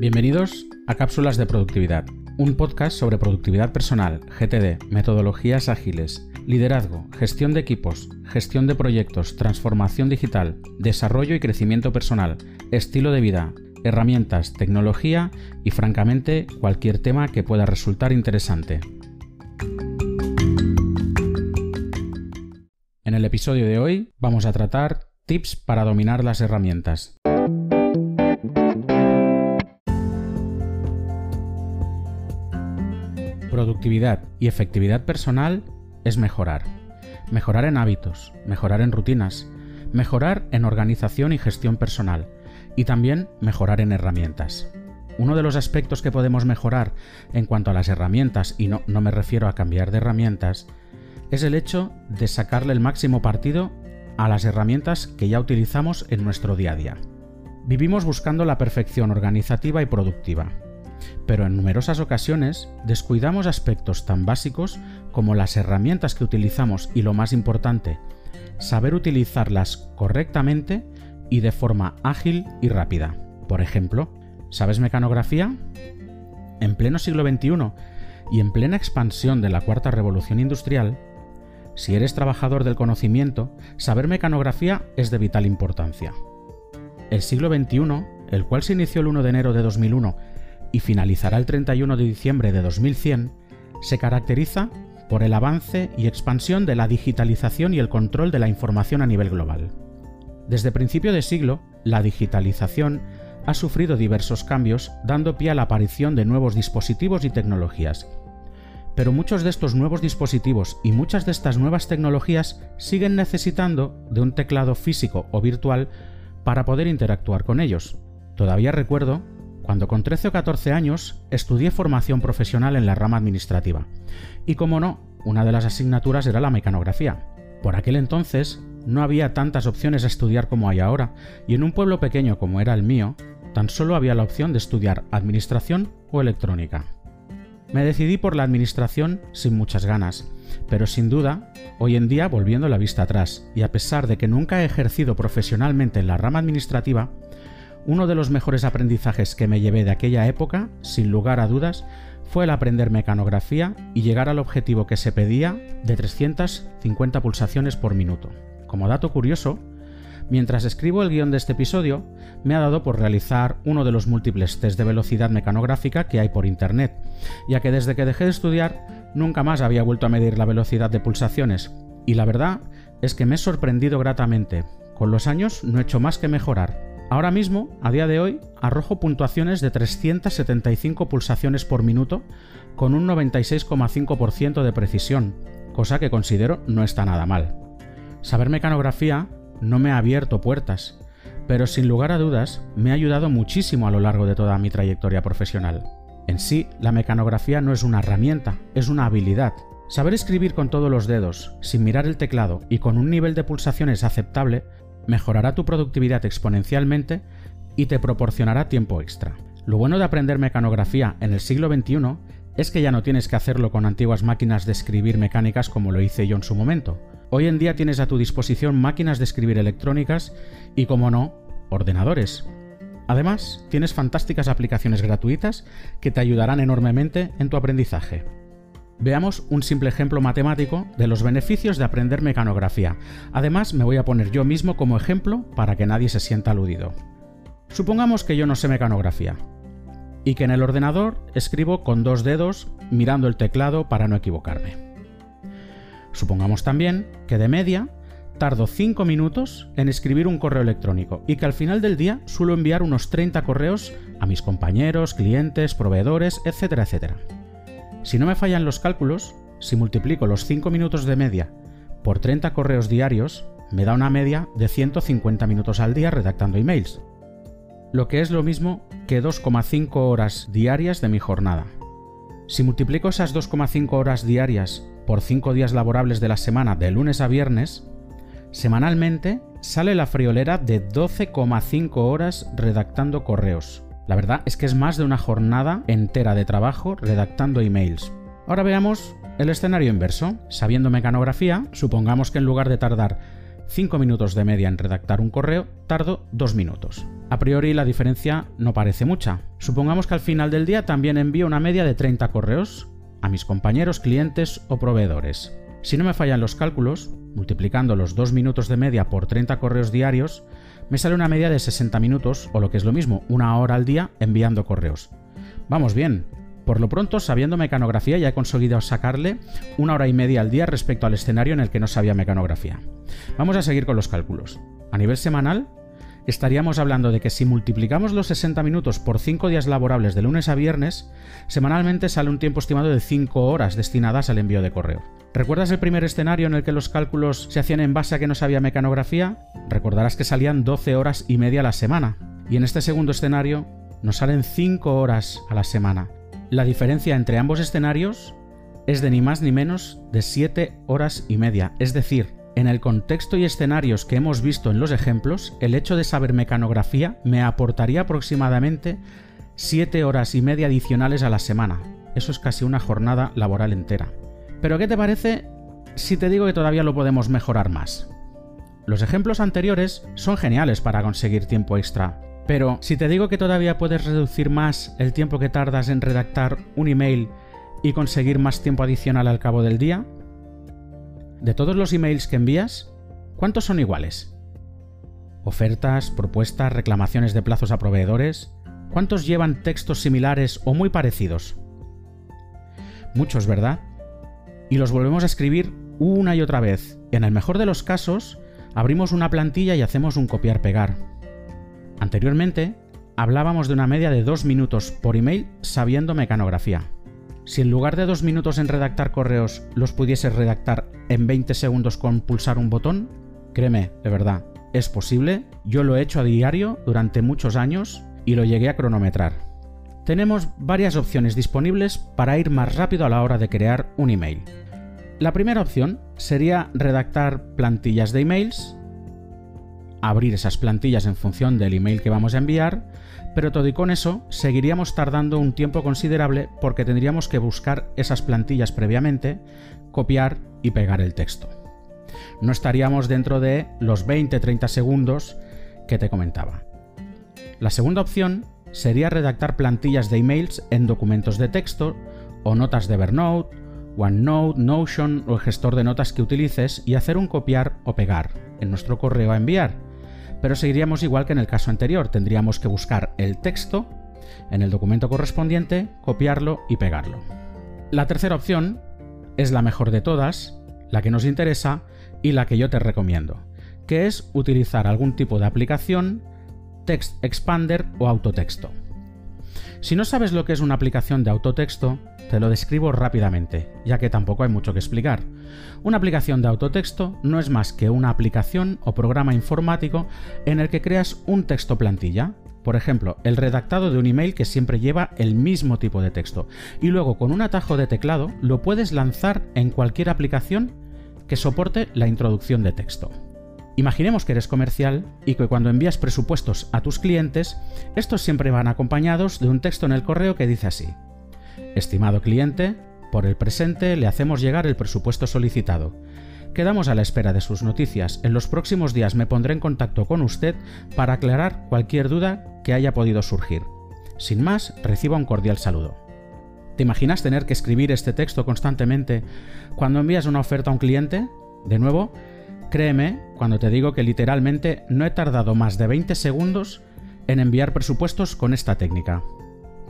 Bienvenidos a Cápsulas de Productividad, un podcast sobre productividad personal, GTD, metodologías ágiles, liderazgo, gestión de equipos, gestión de proyectos, transformación digital, desarrollo y crecimiento personal, estilo de vida, herramientas, tecnología y francamente cualquier tema que pueda resultar interesante. En el episodio de hoy vamos a tratar tips para dominar las herramientas. Productividad y efectividad personal es mejorar. Mejorar en hábitos, mejorar en rutinas, mejorar en organización y gestión personal y también mejorar en herramientas. Uno de los aspectos que podemos mejorar en cuanto a las herramientas, y no, no me refiero a cambiar de herramientas, es el hecho de sacarle el máximo partido a las herramientas que ya utilizamos en nuestro día a día. Vivimos buscando la perfección organizativa y productiva, pero en numerosas ocasiones descuidamos aspectos tan básicos como las herramientas que utilizamos y lo más importante, saber utilizarlas correctamente y de forma ágil y rápida. Por ejemplo, ¿sabes mecanografía? En pleno siglo XXI y en plena expansión de la cuarta revolución industrial, si eres trabajador del conocimiento, saber mecanografía es de vital importancia. El siglo XXI, el cual se inició el 1 de enero de 2001 y finalizará el 31 de diciembre de 2100, se caracteriza por el avance y expansión de la digitalización y el control de la información a nivel global. Desde principio de siglo, la digitalización ha sufrido diversos cambios, dando pie a la aparición de nuevos dispositivos y tecnologías. Pero muchos de estos nuevos dispositivos y muchas de estas nuevas tecnologías siguen necesitando de un teclado físico o virtual para poder interactuar con ellos. Todavía recuerdo cuando con 13 o 14 años estudié formación profesional en la rama administrativa. Y como no, una de las asignaturas era la mecanografía. Por aquel entonces no había tantas opciones a estudiar como hay ahora, y en un pueblo pequeño como era el mío, tan solo había la opción de estudiar administración o electrónica. Me decidí por la administración sin muchas ganas, pero sin duda, hoy en día volviendo la vista atrás, y a pesar de que nunca he ejercido profesionalmente en la rama administrativa, uno de los mejores aprendizajes que me llevé de aquella época, sin lugar a dudas, fue el aprender mecanografía y llegar al objetivo que se pedía de 350 pulsaciones por minuto. Como dato curioso, mientras escribo el guion de este episodio, me ha dado por realizar uno de los múltiples test de velocidad mecanográfica que hay por internet, ya que desde que dejé de estudiar nunca más había vuelto a medir la velocidad de pulsaciones, y la verdad es que me he sorprendido gratamente. Con los años no he hecho más que mejorar, Ahora mismo, a día de hoy, arrojo puntuaciones de 375 pulsaciones por minuto con un 96,5% de precisión, cosa que considero no está nada mal. Saber mecanografía no me ha abierto puertas, pero sin lugar a dudas me ha ayudado muchísimo a lo largo de toda mi trayectoria profesional. En sí, la mecanografía no es una herramienta, es una habilidad. Saber escribir con todos los dedos, sin mirar el teclado y con un nivel de pulsaciones aceptable, mejorará tu productividad exponencialmente y te proporcionará tiempo extra. Lo bueno de aprender mecanografía en el siglo XXI es que ya no tienes que hacerlo con antiguas máquinas de escribir mecánicas como lo hice yo en su momento. Hoy en día tienes a tu disposición máquinas de escribir electrónicas y, como no, ordenadores. Además, tienes fantásticas aplicaciones gratuitas que te ayudarán enormemente en tu aprendizaje. Veamos un simple ejemplo matemático de los beneficios de aprender mecanografía. Además, me voy a poner yo mismo como ejemplo para que nadie se sienta aludido. Supongamos que yo no sé mecanografía y que en el ordenador escribo con dos dedos mirando el teclado para no equivocarme. Supongamos también que de media tardo 5 minutos en escribir un correo electrónico y que al final del día suelo enviar unos 30 correos a mis compañeros, clientes, proveedores, etcétera, etcétera. Si no me fallan los cálculos, si multiplico los 5 minutos de media por 30 correos diarios, me da una media de 150 minutos al día redactando emails, lo que es lo mismo que 2,5 horas diarias de mi jornada. Si multiplico esas 2,5 horas diarias por 5 días laborables de la semana de lunes a viernes, semanalmente sale la friolera de 12,5 horas redactando correos, la verdad es que es más de una jornada entera de trabajo redactando emails. Ahora veamos el escenario inverso. Sabiendo mecanografía, supongamos que en lugar de tardar 5 minutos de media en redactar un correo, tardo 2 minutos. A priori la diferencia no parece mucha. Supongamos que al final del día también envío una media de 30 correos a mis compañeros, clientes o proveedores. Si no me fallan los cálculos, multiplicando los 2 minutos de media por 30 correos diarios, me sale una media de 60 minutos, o lo que es lo mismo, una hora al día enviando correos. Vamos bien. Por lo pronto, sabiendo mecanografía, ya he conseguido sacarle una hora y media al día respecto al escenario en el que no sabía mecanografía. Vamos a seguir con los cálculos. A nivel semanal, estaríamos hablando de que si multiplicamos los 60 minutos por 5 días laborables de lunes a viernes, semanalmente sale un tiempo estimado de 5 horas destinadas al envío de correo. ¿Recuerdas el primer escenario en el que los cálculos se hacían en base a que no sabía mecanografía? Recordarás que salían 12 horas y media a la semana. Y en este segundo escenario nos salen 5 horas a la semana. La diferencia entre ambos escenarios es de ni más ni menos de 7 horas y media. Es decir, en el contexto y escenarios que hemos visto en los ejemplos, el hecho de saber mecanografía me aportaría aproximadamente 7 horas y media adicionales a la semana. Eso es casi una jornada laboral entera. Pero ¿qué te parece si te digo que todavía lo podemos mejorar más? Los ejemplos anteriores son geniales para conseguir tiempo extra, pero si te digo que todavía puedes reducir más el tiempo que tardas en redactar un email y conseguir más tiempo adicional al cabo del día, de todos los emails que envías, ¿cuántos son iguales? Ofertas, propuestas, reclamaciones de plazos a proveedores, ¿cuántos llevan textos similares o muy parecidos? Muchos, ¿verdad? y los volvemos a escribir una y otra vez. En el mejor de los casos, abrimos una plantilla y hacemos un copiar-pegar. Anteriormente, hablábamos de una media de dos minutos por email sabiendo mecanografía. Si en lugar de dos minutos en redactar correos los pudieses redactar en 20 segundos con pulsar un botón, créeme, de verdad, es posible, yo lo he hecho a diario durante muchos años y lo llegué a cronometrar. Tenemos varias opciones disponibles para ir más rápido a la hora de crear un email. La primera opción sería redactar plantillas de emails, abrir esas plantillas en función del email que vamos a enviar, pero todo y con eso seguiríamos tardando un tiempo considerable porque tendríamos que buscar esas plantillas previamente, copiar y pegar el texto. No estaríamos dentro de los 20-30 segundos que te comentaba. La segunda opción sería redactar plantillas de emails en documentos de texto o notas de Evernote OneNote, Notion o el gestor de notas que utilices y hacer un copiar o pegar en nuestro correo a enviar. Pero seguiríamos igual que en el caso anterior, tendríamos que buscar el texto en el documento correspondiente, copiarlo y pegarlo. La tercera opción es la mejor de todas, la que nos interesa y la que yo te recomiendo, que es utilizar algún tipo de aplicación, Text Expander o autotexto. Si no sabes lo que es una aplicación de autotexto, te lo describo rápidamente, ya que tampoco hay mucho que explicar. Una aplicación de autotexto no es más que una aplicación o programa informático en el que creas un texto plantilla, por ejemplo, el redactado de un email que siempre lleva el mismo tipo de texto, y luego con un atajo de teclado lo puedes lanzar en cualquier aplicación que soporte la introducción de texto. Imaginemos que eres comercial y que cuando envías presupuestos a tus clientes, estos siempre van acompañados de un texto en el correo que dice así. Estimado cliente, por el presente le hacemos llegar el presupuesto solicitado. Quedamos a la espera de sus noticias. En los próximos días me pondré en contacto con usted para aclarar cualquier duda que haya podido surgir. Sin más, reciba un cordial saludo. ¿Te imaginas tener que escribir este texto constantemente cuando envías una oferta a un cliente? De nuevo, créeme cuando te digo que literalmente no he tardado más de 20 segundos en enviar presupuestos con esta técnica.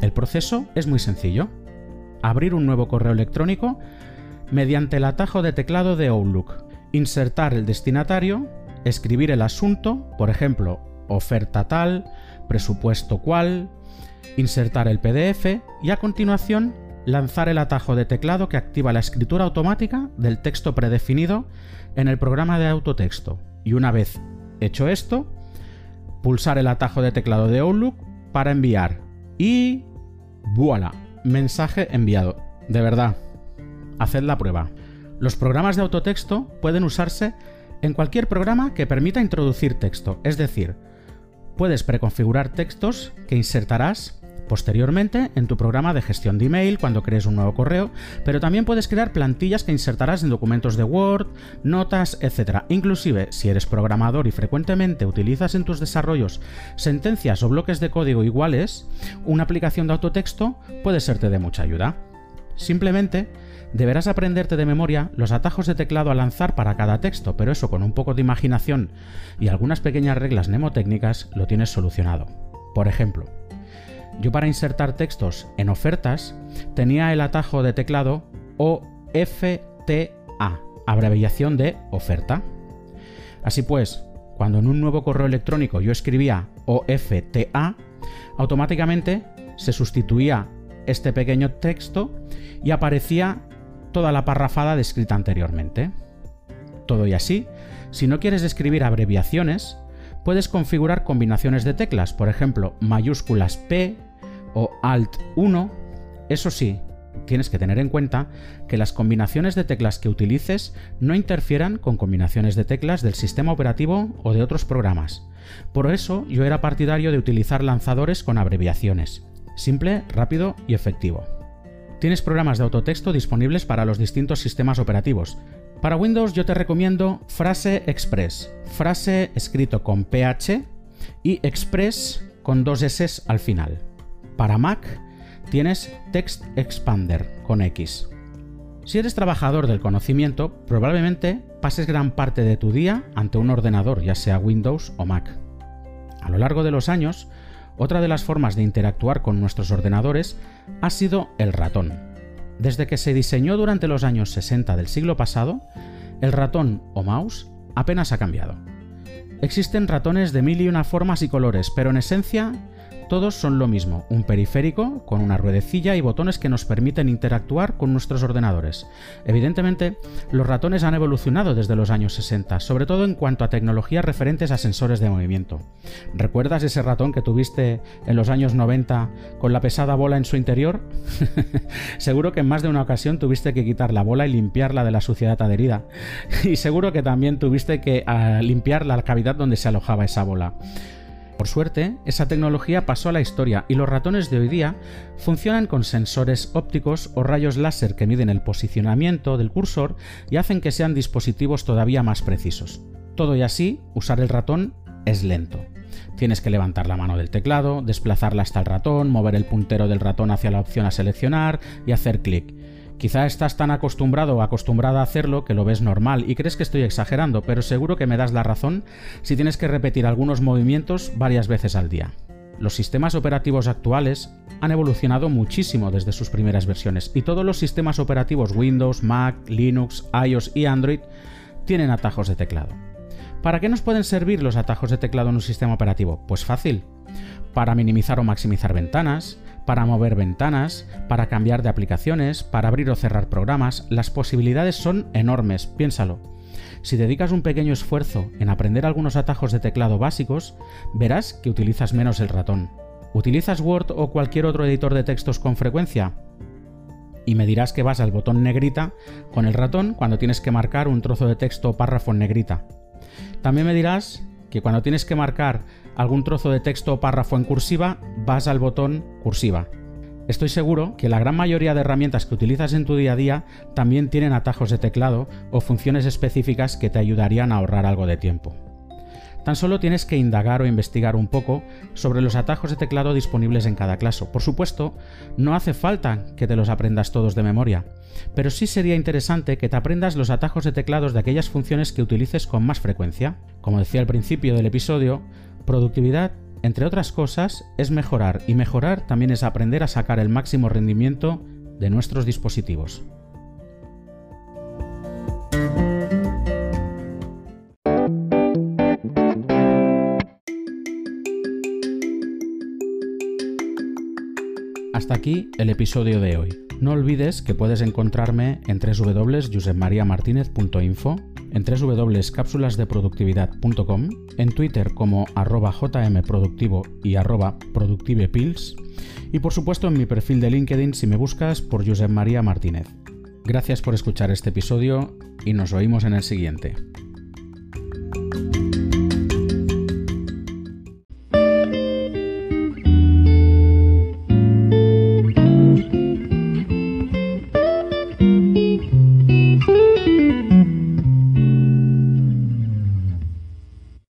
El proceso es muy sencillo abrir un nuevo correo electrónico mediante el atajo de teclado de Outlook, insertar el destinatario, escribir el asunto, por ejemplo, oferta tal, presupuesto cual, insertar el PDF y a continuación lanzar el atajo de teclado que activa la escritura automática del texto predefinido en el programa de autotexto. Y una vez hecho esto, pulsar el atajo de teclado de Outlook para enviar. Y... ¡Voilà! Mensaje enviado. De verdad, haced la prueba. Los programas de autotexto pueden usarse en cualquier programa que permita introducir texto, es decir, puedes preconfigurar textos que insertarás posteriormente en tu programa de gestión de email cuando crees un nuevo correo, pero también puedes crear plantillas que insertarás en documentos de Word, notas, etc. Inclusive, si eres programador y frecuentemente utilizas en tus desarrollos sentencias o bloques de código iguales, una aplicación de autotexto puede serte de mucha ayuda. Simplemente deberás aprenderte de memoria los atajos de teclado a lanzar para cada texto, pero eso con un poco de imaginación y algunas pequeñas reglas mnemotécnicas lo tienes solucionado. Por ejemplo, yo para insertar textos en ofertas tenía el atajo de teclado OFTA, abreviación de oferta. Así pues, cuando en un nuevo correo electrónico yo escribía OFTA, automáticamente se sustituía este pequeño texto y aparecía toda la parrafada descrita anteriormente. Todo y así, si no quieres escribir abreviaciones, puedes configurar combinaciones de teclas, por ejemplo, mayúsculas P o Alt 1. Eso sí, tienes que tener en cuenta que las combinaciones de teclas que utilices no interfieran con combinaciones de teclas del sistema operativo o de otros programas. Por eso yo era partidario de utilizar lanzadores con abreviaciones. Simple, rápido y efectivo. Tienes programas de autotexto disponibles para los distintos sistemas operativos. Para Windows yo te recomiendo Frase Express, frase escrito con PH y Express con dos S al final. Para Mac tienes Text Expander con X. Si eres trabajador del conocimiento, probablemente pases gran parte de tu día ante un ordenador, ya sea Windows o Mac. A lo largo de los años, otra de las formas de interactuar con nuestros ordenadores ha sido el ratón. Desde que se diseñó durante los años 60 del siglo pasado, el ratón o mouse apenas ha cambiado. Existen ratones de mil y una formas y colores, pero en esencia todos son lo mismo, un periférico con una ruedecilla y botones que nos permiten interactuar con nuestros ordenadores. Evidentemente, los ratones han evolucionado desde los años 60, sobre todo en cuanto a tecnologías referentes a sensores de movimiento. ¿Recuerdas ese ratón que tuviste en los años 90 con la pesada bola en su interior? seguro que en más de una ocasión tuviste que quitar la bola y limpiarla de la suciedad adherida. y seguro que también tuviste que ah, limpiar la cavidad donde se alojaba esa bola. Por suerte, esa tecnología pasó a la historia y los ratones de hoy día funcionan con sensores ópticos o rayos láser que miden el posicionamiento del cursor y hacen que sean dispositivos todavía más precisos. Todo y así, usar el ratón es lento. Tienes que levantar la mano del teclado, desplazarla hasta el ratón, mover el puntero del ratón hacia la opción a seleccionar y hacer clic. Quizá estás tan acostumbrado o acostumbrada a hacerlo que lo ves normal y crees que estoy exagerando, pero seguro que me das la razón si tienes que repetir algunos movimientos varias veces al día. Los sistemas operativos actuales han evolucionado muchísimo desde sus primeras versiones y todos los sistemas operativos Windows, Mac, Linux, iOS y Android tienen atajos de teclado. ¿Para qué nos pueden servir los atajos de teclado en un sistema operativo? Pues fácil. Para minimizar o maximizar ventanas, para mover ventanas, para cambiar de aplicaciones, para abrir o cerrar programas, las posibilidades son enormes, piénsalo. Si dedicas un pequeño esfuerzo en aprender algunos atajos de teclado básicos, verás que utilizas menos el ratón. ¿Utilizas Word o cualquier otro editor de textos con frecuencia? Y me dirás que vas al botón negrita con el ratón cuando tienes que marcar un trozo de texto o párrafo en negrita. También me dirás que cuando tienes que marcar algún trozo de texto o párrafo en cursiva, vas al botón cursiva. Estoy seguro que la gran mayoría de herramientas que utilizas en tu día a día también tienen atajos de teclado o funciones específicas que te ayudarían a ahorrar algo de tiempo. Tan solo tienes que indagar o investigar un poco sobre los atajos de teclado disponibles en cada clase. Por supuesto, no hace falta que te los aprendas todos de memoria, pero sí sería interesante que te aprendas los atajos de teclados de aquellas funciones que utilices con más frecuencia. Como decía al principio del episodio, productividad, entre otras cosas, es mejorar y mejorar también es aprender a sacar el máximo rendimiento de nuestros dispositivos. Aquí el episodio de hoy. No olvides que puedes encontrarme en www.josepmariamartinez.info, en www.cápsulasdeproductividad.com, en Twitter como arroba jmproductivo y arroba productivepills, y por supuesto en mi perfil de LinkedIn si me buscas por Josep María Martínez. Gracias por escuchar este episodio y nos oímos en el siguiente.